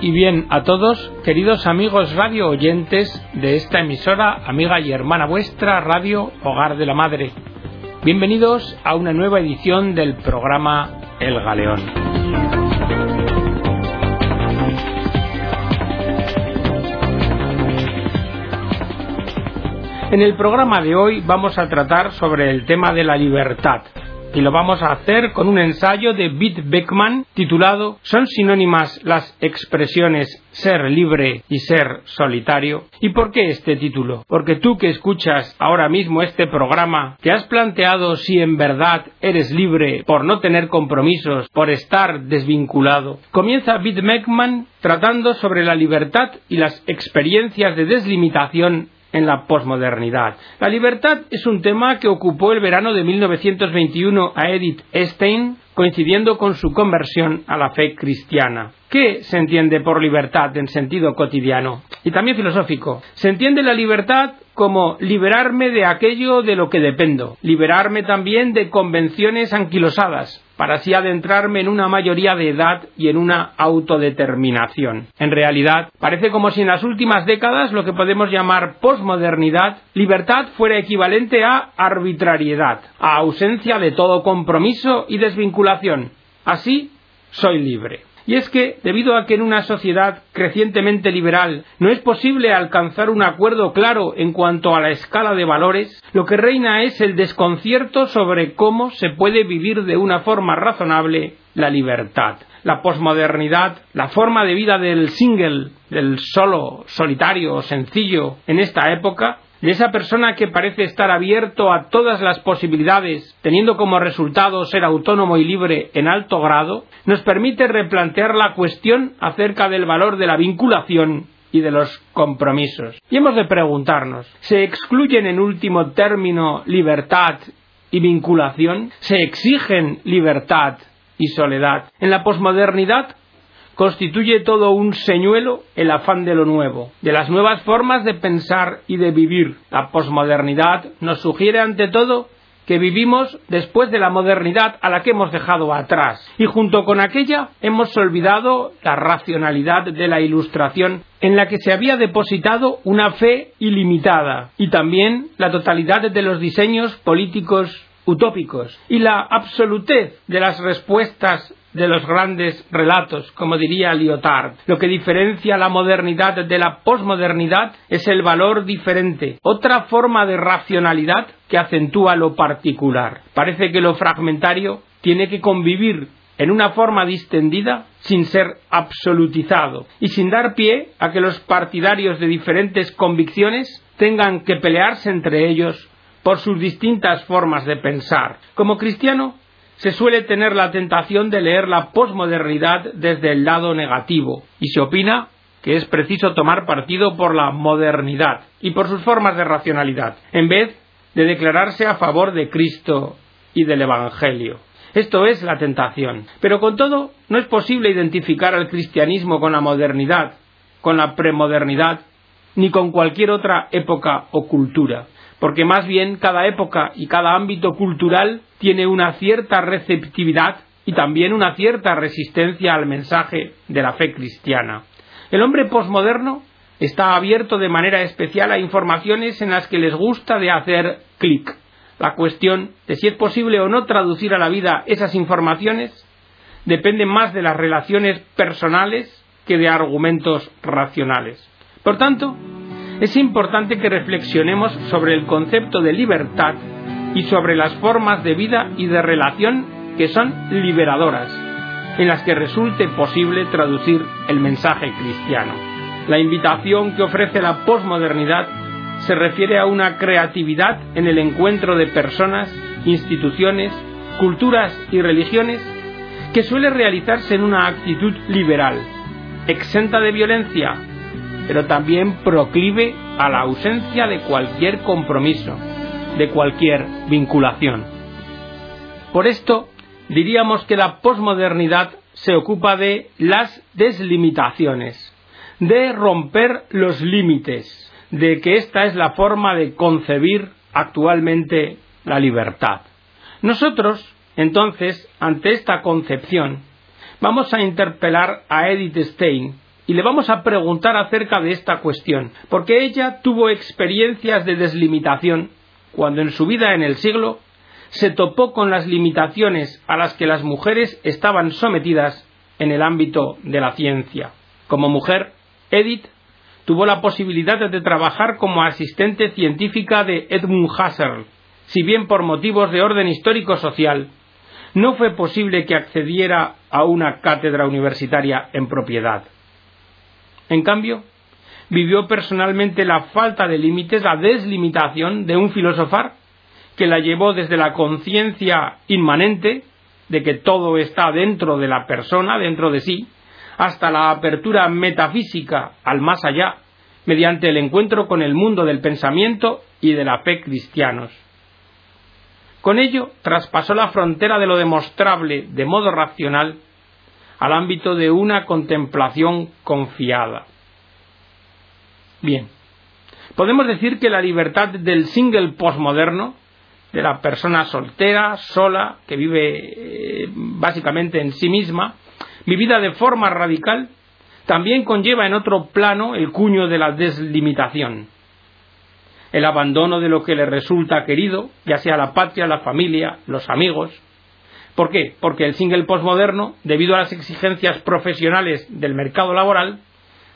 Y bien a todos, queridos amigos radio oyentes de esta emisora, amiga y hermana vuestra, Radio Hogar de la Madre. Bienvenidos a una nueva edición del programa El Galeón. En el programa de hoy vamos a tratar sobre el tema de la libertad, y lo vamos a hacer con un ensayo de Bit Beckman titulado ¿Son sinónimas las expresiones ser libre y ser solitario? ¿Y por qué este título? Porque tú que escuchas ahora mismo este programa, ¿te has planteado si en verdad eres libre por no tener compromisos, por estar desvinculado? Comienza Bit Beckman tratando sobre la libertad y las experiencias de deslimitación en la posmodernidad. La libertad es un tema que ocupó el verano de 1921 a Edith Stein, coincidiendo con su conversión a la fe cristiana. ¿Qué se entiende por libertad en sentido cotidiano y también filosófico? Se entiende la libertad como liberarme de aquello de lo que dependo, liberarme también de convenciones anquilosadas, para así adentrarme en una mayoría de edad y en una autodeterminación. En realidad, parece como si en las últimas décadas lo que podemos llamar posmodernidad, libertad fuera equivalente a arbitrariedad, a ausencia de todo compromiso y desvinculación. Así, soy libre. Y es que, debido a que en una sociedad crecientemente liberal no es posible alcanzar un acuerdo claro en cuanto a la escala de valores, lo que reina es el desconcierto sobre cómo se puede vivir de una forma razonable la libertad. La posmodernidad, la forma de vida del single, del solo, solitario, sencillo, en esta época, de esa persona que parece estar abierto a todas las posibilidades, teniendo como resultado ser autónomo y libre en alto grado, nos permite replantear la cuestión acerca del valor de la vinculación y de los compromisos. Y hemos de preguntarnos, ¿se excluyen en último término libertad y vinculación? ¿Se exigen libertad y soledad? En la posmodernidad constituye todo un señuelo el afán de lo nuevo, de las nuevas formas de pensar y de vivir. La posmodernidad nos sugiere ante todo que vivimos después de la modernidad a la que hemos dejado atrás. Y junto con aquella hemos olvidado la racionalidad de la ilustración en la que se había depositado una fe ilimitada y también la totalidad de los diseños políticos utópicos y la absolutez de las respuestas de los grandes relatos, como diría Lyotard. Lo que diferencia la modernidad de la posmodernidad es el valor diferente, otra forma de racionalidad que acentúa lo particular. Parece que lo fragmentario tiene que convivir en una forma distendida sin ser absolutizado y sin dar pie a que los partidarios de diferentes convicciones tengan que pelearse entre ellos por sus distintas formas de pensar. Como cristiano, se suele tener la tentación de leer la posmodernidad desde el lado negativo y se opina que es preciso tomar partido por la modernidad y por sus formas de racionalidad, en vez de declararse a favor de Cristo y del Evangelio. Esto es la tentación. Pero con todo, no es posible identificar al cristianismo con la modernidad, con la premodernidad, ni con cualquier otra época o cultura porque más bien cada época y cada ámbito cultural tiene una cierta receptividad y también una cierta resistencia al mensaje de la fe cristiana. El hombre posmoderno está abierto de manera especial a informaciones en las que les gusta de hacer clic. La cuestión de si es posible o no traducir a la vida esas informaciones depende más de las relaciones personales que de argumentos racionales. Por tanto, es importante que reflexionemos sobre el concepto de libertad y sobre las formas de vida y de relación que son liberadoras, en las que resulte posible traducir el mensaje cristiano. La invitación que ofrece la posmodernidad se refiere a una creatividad en el encuentro de personas, instituciones, culturas y religiones que suele realizarse en una actitud liberal, exenta de violencia, pero también proclive a la ausencia de cualquier compromiso, de cualquier vinculación. Por esto, diríamos que la posmodernidad se ocupa de las deslimitaciones, de romper los límites, de que esta es la forma de concebir actualmente la libertad. Nosotros, entonces, ante esta concepción, vamos a interpelar a Edith Stein y le vamos a preguntar acerca de esta cuestión, porque ella tuvo experiencias de deslimitación cuando en su vida en el siglo se topó con las limitaciones a las que las mujeres estaban sometidas en el ámbito de la ciencia. Como mujer, Edith tuvo la posibilidad de trabajar como asistente científica de Edmund Husserl, si bien por motivos de orden histórico-social no fue posible que accediera a una cátedra universitaria en propiedad. En cambio, vivió personalmente la falta de límites, la deslimitación de un filosofar que la llevó desde la conciencia inmanente de que todo está dentro de la persona, dentro de sí, hasta la apertura metafísica al más allá, mediante el encuentro con el mundo del pensamiento y de la fe cristianos. Con ello traspasó la frontera de lo demostrable de modo racional al ámbito de una contemplación confiada. Bien, podemos decir que la libertad del single postmoderno, de la persona soltera, sola, que vive eh, básicamente en sí misma, vivida de forma radical, también conlleva en otro plano el cuño de la deslimitación el abandono de lo que le resulta querido, ya sea la patria, la familia, los amigos. ¿Por qué? Porque el single postmoderno, debido a las exigencias profesionales del mercado laboral,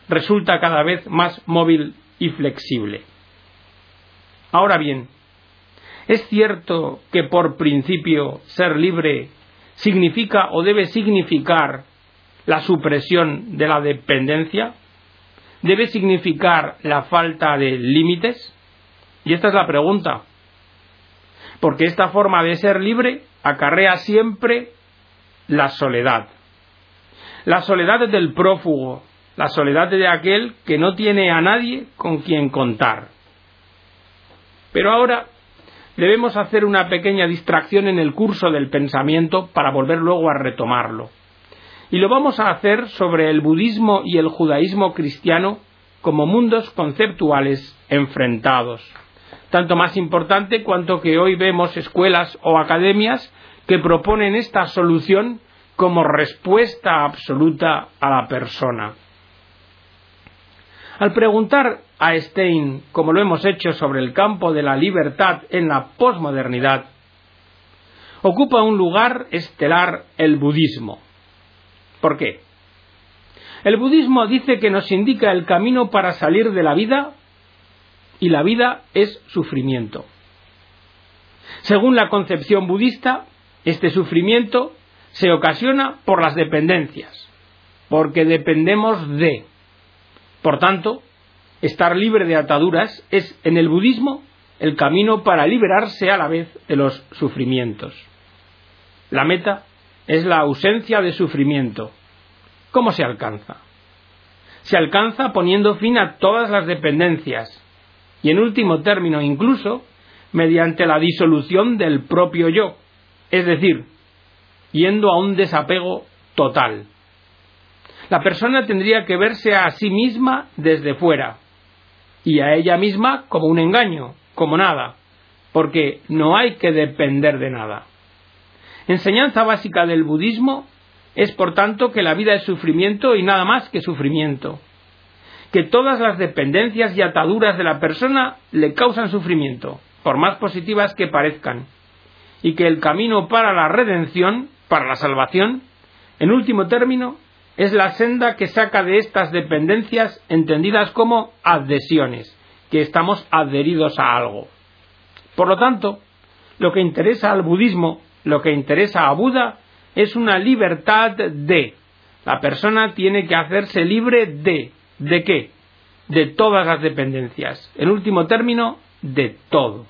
resulta cada vez más móvil y flexible. Ahora bien, ¿es cierto que por principio ser libre significa o debe significar la supresión de la dependencia? ¿Debe significar la falta de límites? Y esta es la pregunta. Porque esta forma de ser libre acarrea siempre la soledad. La soledad del prófugo, la soledad de aquel que no tiene a nadie con quien contar. Pero ahora debemos hacer una pequeña distracción en el curso del pensamiento para volver luego a retomarlo. Y lo vamos a hacer sobre el budismo y el judaísmo cristiano como mundos conceptuales enfrentados tanto más importante cuanto que hoy vemos escuelas o academias que proponen esta solución como respuesta absoluta a la persona. Al preguntar a Stein, como lo hemos hecho sobre el campo de la libertad en la posmodernidad, ocupa un lugar estelar el budismo. ¿Por qué? El budismo dice que nos indica el camino para salir de la vida y la vida es sufrimiento. Según la concepción budista, este sufrimiento se ocasiona por las dependencias, porque dependemos de. Por tanto, estar libre de ataduras es en el budismo el camino para liberarse a la vez de los sufrimientos. La meta es la ausencia de sufrimiento. ¿Cómo se alcanza? Se alcanza poniendo fin a todas las dependencias, y en último término incluso mediante la disolución del propio yo, es decir, yendo a un desapego total. La persona tendría que verse a sí misma desde fuera y a ella misma como un engaño, como nada, porque no hay que depender de nada. Enseñanza básica del budismo es, por tanto, que la vida es sufrimiento y nada más que sufrimiento que todas las dependencias y ataduras de la persona le causan sufrimiento, por más positivas que parezcan, y que el camino para la redención, para la salvación, en último término, es la senda que saca de estas dependencias entendidas como adhesiones, que estamos adheridos a algo. Por lo tanto, lo que interesa al budismo, lo que interesa a Buda, es una libertad de. La persona tiene que hacerse libre de, ¿De qué? De todas las dependencias. En último término, de todo.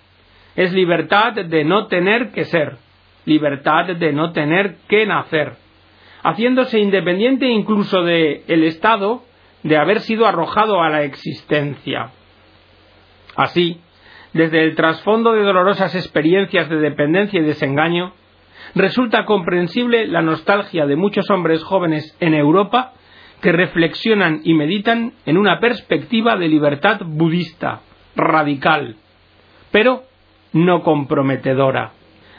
Es libertad de no tener que ser, libertad de no tener que nacer, haciéndose independiente incluso del el Estado de haber sido arrojado a la existencia. Así, desde el trasfondo de dolorosas experiencias de dependencia y desengaño, resulta comprensible la nostalgia de muchos hombres jóvenes en Europa que reflexionan y meditan en una perspectiva de libertad budista, radical, pero no comprometedora,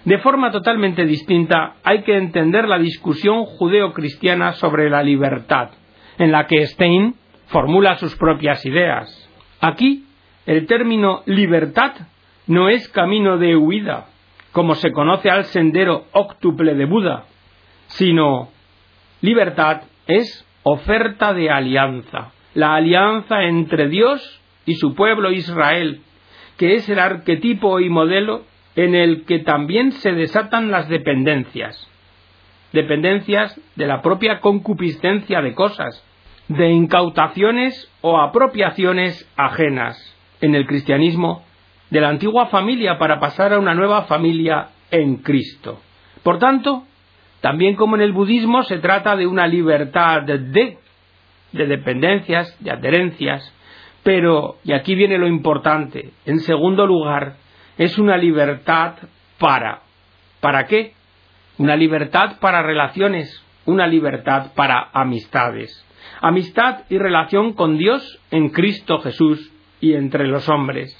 De forma totalmente distinta hay que entender la discusión judeo-cristiana sobre la libertad, en la que Stein formula sus propias ideas. Aquí, el término libertad no es camino de huida, como se conoce al sendero óctuple de Buda, sino libertad es oferta de alianza, la alianza entre Dios y su pueblo Israel, que es el arquetipo y modelo en el que también se desatan las dependencias, dependencias de la propia concupiscencia de cosas, de incautaciones o apropiaciones ajenas en el cristianismo de la antigua familia para pasar a una nueva familia en Cristo. Por tanto, también como en el budismo se trata de una libertad de, de dependencias, de adherencias, pero, y aquí viene lo importante, en segundo lugar, es una libertad para. ¿Para qué? Una libertad para relaciones, una libertad para amistades. Amistad y relación con Dios en Cristo Jesús y entre los hombres.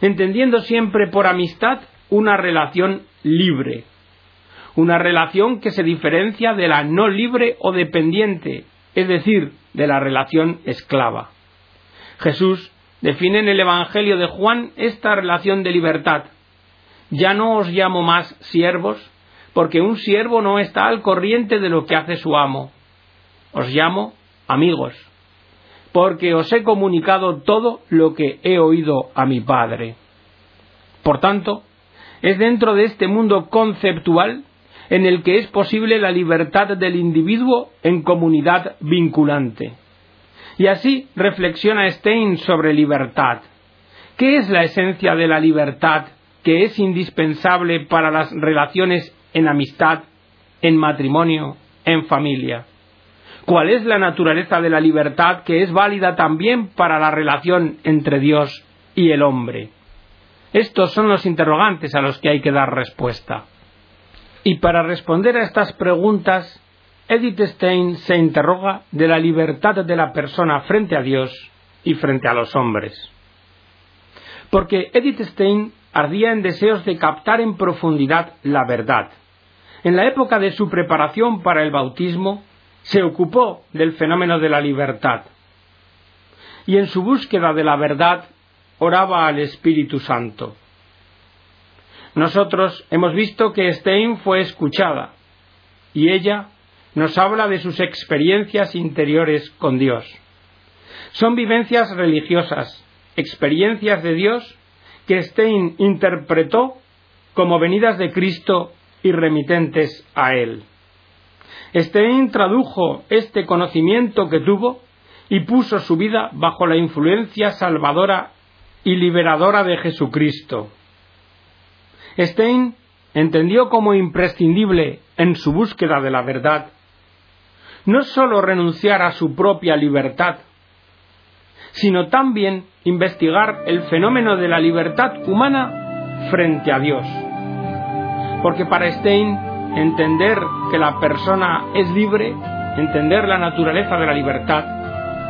Entendiendo siempre por amistad una relación libre, una relación que se diferencia de la no libre o dependiente, es decir, de la relación esclava. Jesús define en el Evangelio de Juan esta relación de libertad. Ya no os llamo más siervos, porque un siervo no está al corriente de lo que hace su amo. Os llamo amigos, porque os he comunicado todo lo que he oído a mi Padre. Por tanto, es dentro de este mundo conceptual en el que es posible la libertad del individuo en comunidad vinculante. Y así reflexiona Stein sobre libertad. ¿Qué es la esencia de la libertad que es indispensable para las relaciones en amistad, en matrimonio, en familia? ¿Cuál es la naturaleza de la libertad que es válida también para la relación entre Dios y el hombre? Estos son los interrogantes a los que hay que dar respuesta. Y para responder a estas preguntas, Edith Stein se interroga de la libertad de la persona frente a Dios y frente a los hombres. Porque Edith Stein ardía en deseos de captar en profundidad la verdad. En la época de su preparación para el bautismo, se ocupó del fenómeno de la libertad. Y en su búsqueda de la verdad, oraba al Espíritu Santo. Nosotros hemos visto que Stein fue escuchada y ella nos habla de sus experiencias interiores con Dios. Son vivencias religiosas, experiencias de Dios que Stein interpretó como venidas de Cristo y remitentes a Él. Stein tradujo este conocimiento que tuvo y puso su vida bajo la influencia salvadora y liberadora de Jesucristo. Stein entendió como imprescindible en su búsqueda de la verdad no sólo renunciar a su propia libertad, sino también investigar el fenómeno de la libertad humana frente a Dios. Porque para Stein, entender que la persona es libre, entender la naturaleza de la libertad,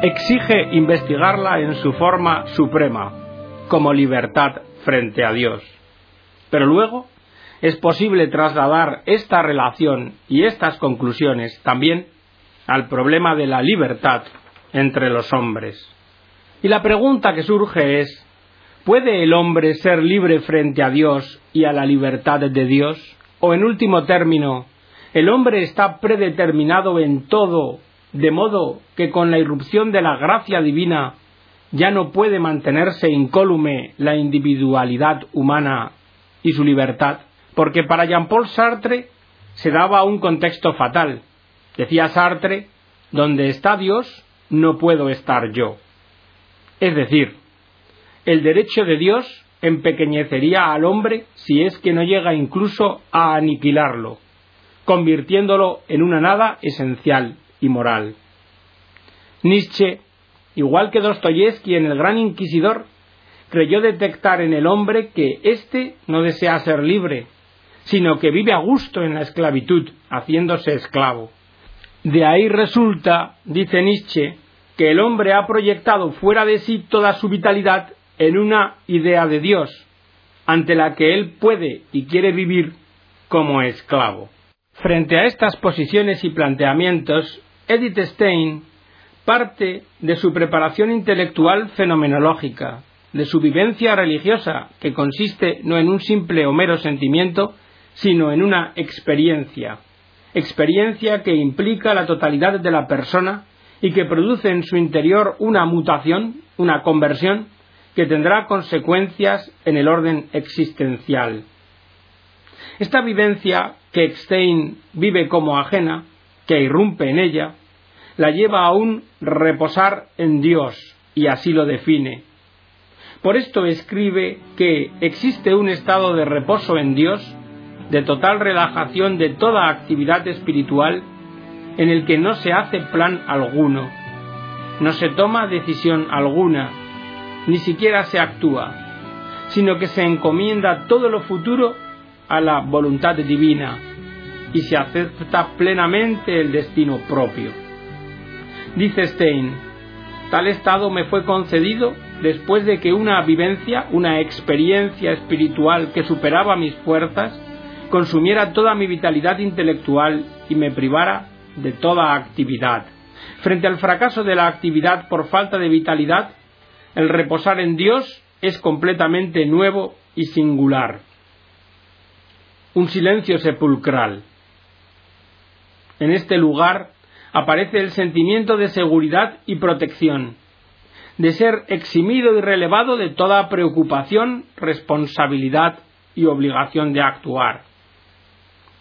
exige investigarla en su forma suprema, como libertad frente a Dios. Pero luego es posible trasladar esta relación y estas conclusiones también al problema de la libertad entre los hombres. Y la pregunta que surge es, ¿puede el hombre ser libre frente a Dios y a la libertad de Dios? ¿O en último término, el hombre está predeterminado en todo, de modo que con la irrupción de la gracia divina ya no puede mantenerse incólume la individualidad humana y su libertad? Porque para Jean-Paul Sartre se daba un contexto fatal, Decía Sartre, donde está Dios, no puedo estar yo. Es decir, el derecho de Dios empequeñecería al hombre si es que no llega incluso a aniquilarlo, convirtiéndolo en una nada esencial y moral. Nietzsche, igual que Dostoyevsky en El Gran Inquisidor, creyó detectar en el hombre que éste no desea ser libre, sino que vive a gusto en la esclavitud, haciéndose esclavo. De ahí resulta, dice Nietzsche, que el hombre ha proyectado fuera de sí toda su vitalidad en una idea de Dios, ante la que él puede y quiere vivir como esclavo. Frente a estas posiciones y planteamientos, Edith Stein parte de su preparación intelectual fenomenológica, de su vivencia religiosa, que consiste no en un simple o mero sentimiento, sino en una experiencia, experiencia que implica la totalidad de la persona y que produce en su interior una mutación, una conversión, que tendrá consecuencias en el orden existencial. Esta vivencia que Stein vive como ajena, que irrumpe en ella, la lleva a un reposar en Dios, y así lo define. Por esto escribe que existe un estado de reposo en Dios, de total relajación de toda actividad espiritual, en el que no se hace plan alguno, no se toma decisión alguna, ni siquiera se actúa, sino que se encomienda todo lo futuro a la voluntad divina y se acepta plenamente el destino propio. Dice Stein, tal estado me fue concedido después de que una vivencia, una experiencia espiritual que superaba mis fuerzas, consumiera toda mi vitalidad intelectual y me privara de toda actividad. Frente al fracaso de la actividad por falta de vitalidad, el reposar en Dios es completamente nuevo y singular. Un silencio sepulcral. En este lugar aparece el sentimiento de seguridad y protección, de ser eximido y relevado de toda preocupación, responsabilidad y obligación de actuar.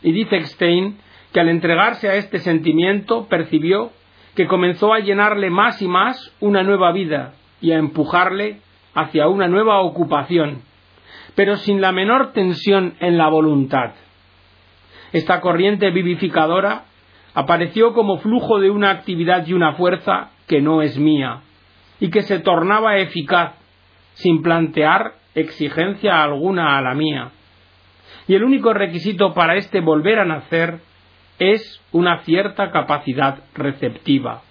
Y dice Stein que al entregarse a este sentimiento percibió que comenzó a llenarle más y más una nueva vida y a empujarle hacia una nueva ocupación, pero sin la menor tensión en la voluntad. Esta corriente vivificadora apareció como flujo de una actividad y una fuerza que no es mía, y que se tornaba eficaz, sin plantear exigencia alguna a la mía. Y el único requisito para este volver a nacer es una cierta capacidad receptiva.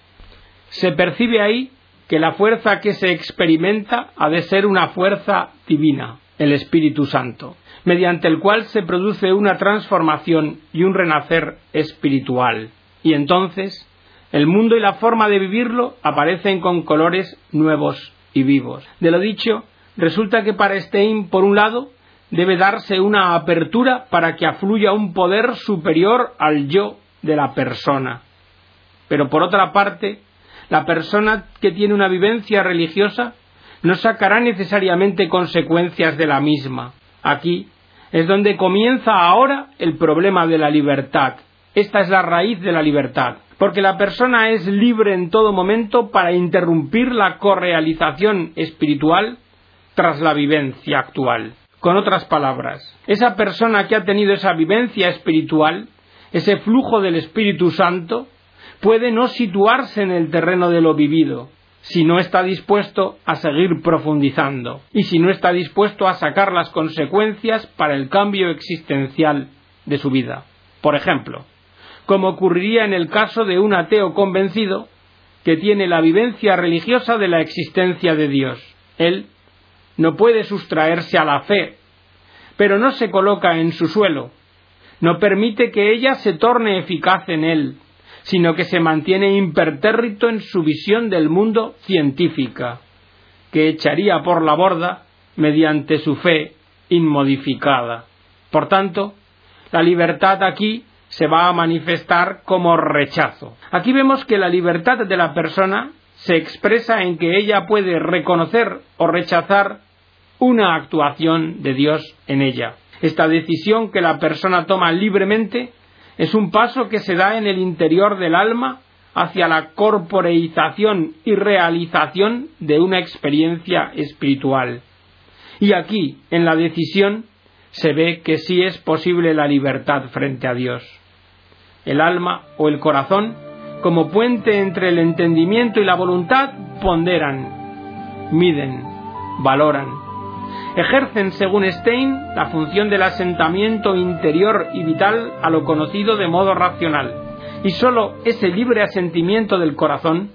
Se percibe ahí que la fuerza que se experimenta ha de ser una fuerza divina, el Espíritu Santo, mediante el cual se produce una transformación y un renacer espiritual. Y entonces el mundo y la forma de vivirlo aparecen con colores nuevos y vivos. De lo dicho, resulta que para Stein, por un lado, debe darse una apertura para que afluya un poder superior al yo de la persona. Pero por otra parte, la persona que tiene una vivencia religiosa no sacará necesariamente consecuencias de la misma. Aquí es donde comienza ahora el problema de la libertad. Esta es la raíz de la libertad, porque la persona es libre en todo momento para interrumpir la correalización espiritual tras la vivencia actual. Con otras palabras, esa persona que ha tenido esa vivencia espiritual, ese flujo del Espíritu Santo, puede no situarse en el terreno de lo vivido, si no está dispuesto a seguir profundizando y si no está dispuesto a sacar las consecuencias para el cambio existencial de su vida. Por ejemplo, como ocurriría en el caso de un ateo convencido que tiene la vivencia religiosa de la existencia de Dios. Él no puede sustraerse a la fe, pero no se coloca en su suelo, no permite que ella se torne eficaz en él, sino que se mantiene impertérrito en su visión del mundo científica, que echaría por la borda mediante su fe inmodificada. Por tanto, la libertad aquí se va a manifestar como rechazo. Aquí vemos que la libertad de la persona se expresa en que ella puede reconocer o rechazar una actuación de Dios en ella. Esta decisión que la persona toma libremente es un paso que se da en el interior del alma hacia la corporeización y realización de una experiencia espiritual. Y aquí, en la decisión, se ve que sí es posible la libertad frente a Dios. El alma o el corazón, como puente entre el entendimiento y la voluntad, ponderan, miden, valoran, ejercen, según Stein, la función del asentamiento interior y vital a lo conocido de modo racional, y sólo ese libre asentimiento del corazón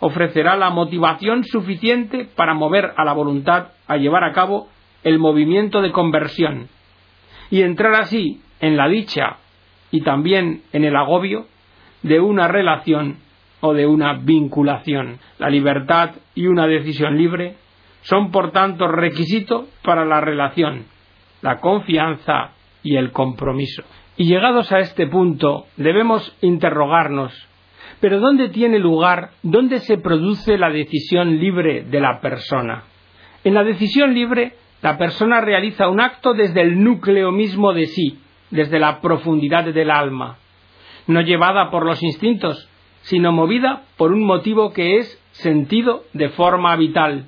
ofrecerá la motivación suficiente para mover a la voluntad a llevar a cabo el movimiento de conversión y entrar así en la dicha y también en el agobio de una relación o de una vinculación. La libertad y una decisión libre son por tanto requisito para la relación, la confianza y el compromiso. Y llegados a este punto debemos interrogarnos, pero ¿dónde tiene lugar, dónde se produce la decisión libre de la persona? En la decisión libre, la persona realiza un acto desde el núcleo mismo de sí, desde la profundidad del alma, no llevada por los instintos, sino movida por un motivo que es sentido de forma vital.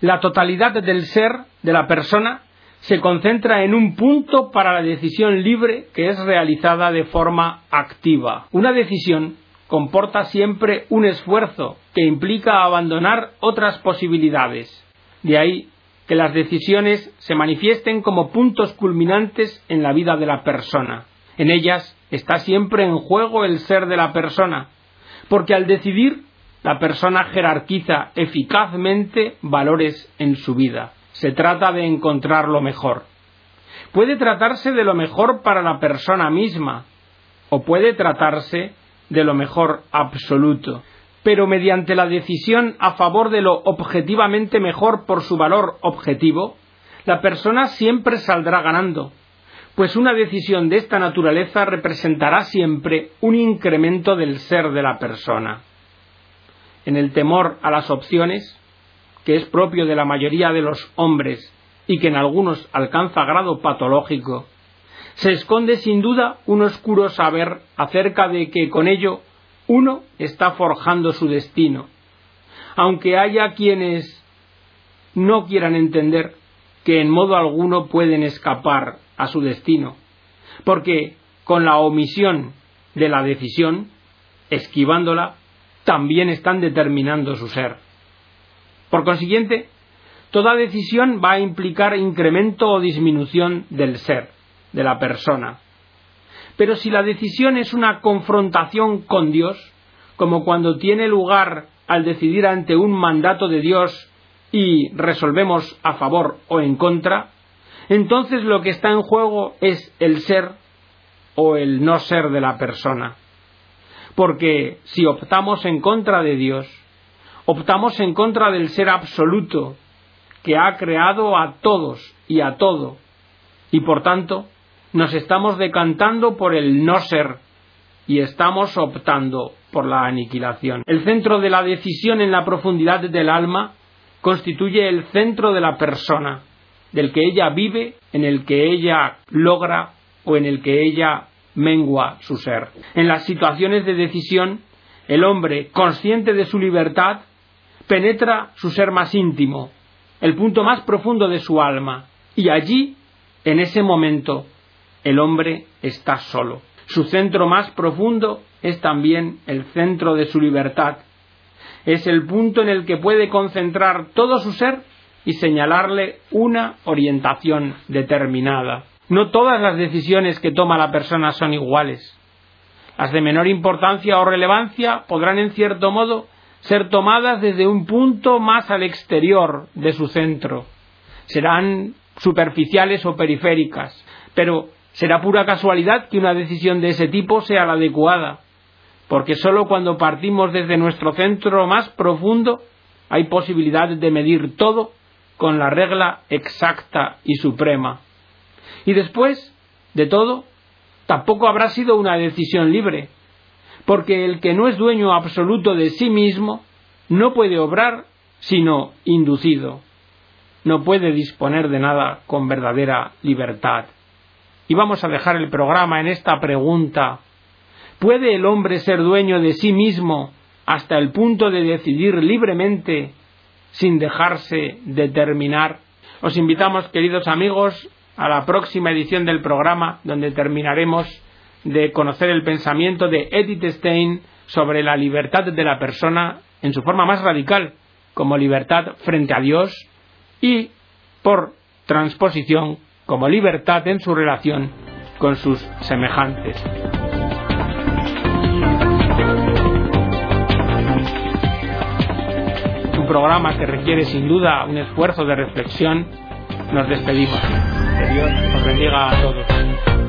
La totalidad del ser de la persona se concentra en un punto para la decisión libre que es realizada de forma activa. Una decisión comporta siempre un esfuerzo que implica abandonar otras posibilidades. De ahí que las decisiones se manifiesten como puntos culminantes en la vida de la persona. En ellas está siempre en juego el ser de la persona, porque al decidir la persona jerarquiza eficazmente valores en su vida. Se trata de encontrar lo mejor. Puede tratarse de lo mejor para la persona misma, o puede tratarse de lo mejor absoluto pero mediante la decisión a favor de lo objetivamente mejor por su valor objetivo, la persona siempre saldrá ganando, pues una decisión de esta naturaleza representará siempre un incremento del ser de la persona. En el temor a las opciones, que es propio de la mayoría de los hombres y que en algunos alcanza grado patológico, se esconde sin duda un oscuro saber acerca de que con ello uno está forjando su destino. Aunque haya quienes no quieran entender que en modo alguno pueden escapar a su destino, porque con la omisión de la decisión, esquivándola, también están determinando su ser. Por consiguiente, toda decisión va a implicar incremento o disminución del ser, de la persona, pero si la decisión es una confrontación con Dios, como cuando tiene lugar al decidir ante un mandato de Dios y resolvemos a favor o en contra, entonces lo que está en juego es el ser o el no ser de la persona. Porque si optamos en contra de Dios, optamos en contra del ser absoluto que ha creado a todos y a todo, y por tanto nos estamos decantando por el no ser y estamos optando por la aniquilación. El centro de la decisión en la profundidad del alma constituye el centro de la persona, del que ella vive, en el que ella logra o en el que ella mengua su ser. En las situaciones de decisión, el hombre, consciente de su libertad, penetra su ser más íntimo, el punto más profundo de su alma, y allí, en ese momento, el hombre está solo. Su centro más profundo es también el centro de su libertad. Es el punto en el que puede concentrar todo su ser y señalarle una orientación determinada. No todas las decisiones que toma la persona son iguales. Las de menor importancia o relevancia podrán en cierto modo ser tomadas desde un punto más al exterior de su centro. Serán superficiales o periféricas, pero Será pura casualidad que una decisión de ese tipo sea la adecuada, porque sólo cuando partimos desde nuestro centro más profundo hay posibilidad de medir todo con la regla exacta y suprema. Y después de todo, tampoco habrá sido una decisión libre, porque el que no es dueño absoluto de sí mismo no puede obrar sino inducido, no puede disponer de nada con verdadera libertad. Y vamos a dejar el programa en esta pregunta. ¿Puede el hombre ser dueño de sí mismo hasta el punto de decidir libremente sin dejarse determinar? Os invitamos, queridos amigos, a la próxima edición del programa donde terminaremos de conocer el pensamiento de Edith Stein sobre la libertad de la persona en su forma más radical, como libertad frente a Dios y, por transposición, como libertad en su relación con sus semejantes. Un programa que requiere sin duda un esfuerzo de reflexión nos despedimos. Que Dios os bendiga a todos.